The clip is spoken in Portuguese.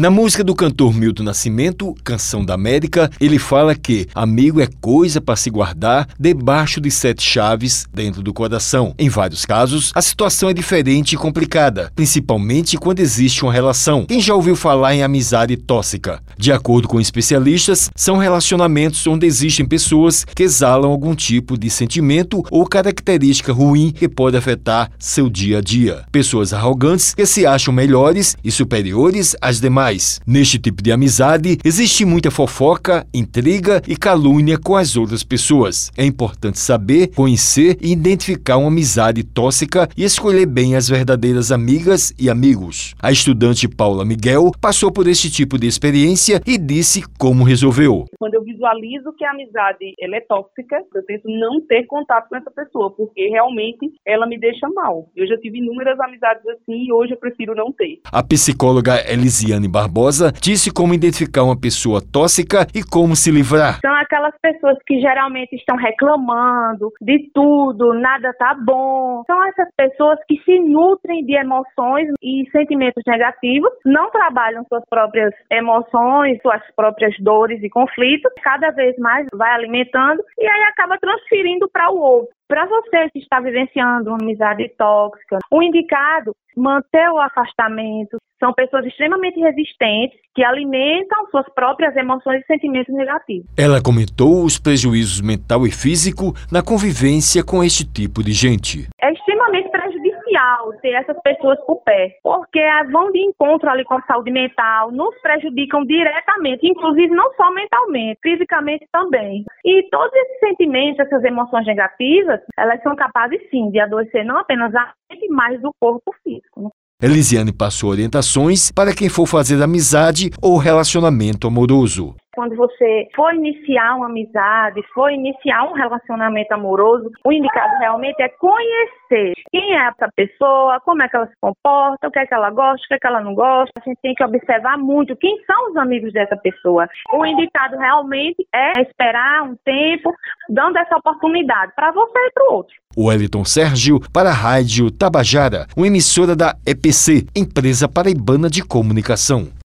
Na música do cantor Milton Nascimento, Canção da América, ele fala que amigo é coisa para se guardar debaixo de sete chaves dentro do coração. Em vários casos, a situação é diferente e complicada, principalmente quando existe uma relação. Quem já ouviu falar em amizade tóxica? De acordo com especialistas, são relacionamentos onde existem pessoas que exalam algum tipo de sentimento ou característica ruim que pode afetar seu dia a dia. Pessoas arrogantes que se acham melhores e superiores às demais Neste tipo de amizade, existe muita fofoca, intriga e calúnia com as outras pessoas. É importante saber, conhecer e identificar uma amizade tóxica e escolher bem as verdadeiras amigas e amigos. A estudante Paula Miguel passou por esse tipo de experiência e disse como resolveu. Quando eu visualizo que a amizade ela é tóxica, eu tento não ter contato com essa pessoa, porque realmente ela me deixa mal. Eu já tive inúmeras amizades assim e hoje eu prefiro não ter. A psicóloga Elisiane Barbosa disse como identificar uma pessoa tóxica e como se livrar. São aquelas pessoas que geralmente estão reclamando de tudo, nada tá bom. São essas pessoas que se nutrem de emoções e sentimentos negativos, não trabalham suas próprias emoções, suas próprias dores e conflitos, cada vez mais vai alimentando e aí acaba transferindo para o outro. Para você que está vivenciando uma amizade tóxica, o indicado manter o afastamento. São pessoas extremamente resistentes que alimentam suas próprias emoções e sentimentos negativos. Ela comentou os prejuízos mental e físico na convivência com este tipo de gente. É extremamente prejudicial ter essas pessoas por pé, porque vão de encontro ali com a saúde mental, nos prejudicam diretamente, inclusive não só mentalmente, fisicamente também. E todos esses sentimentos, essas emoções negativas, elas são capazes sim de adoecer não apenas a mente, mas o corpo físico. Né? Elisiane passou orientações para quem for fazer amizade ou relacionamento amoroso quando você for iniciar uma amizade, for iniciar um relacionamento amoroso, o indicado realmente é conhecer quem é essa pessoa, como é que ela se comporta, o que é que ela gosta, o que é que ela não gosta. A gente tem que observar muito quem são os amigos dessa pessoa. O indicado realmente é esperar um tempo, dando essa oportunidade para você e para o outro. O Wellington Sérgio para a Rádio Tabajara, uma emissora da EPC, Empresa Paraibana de Comunicação.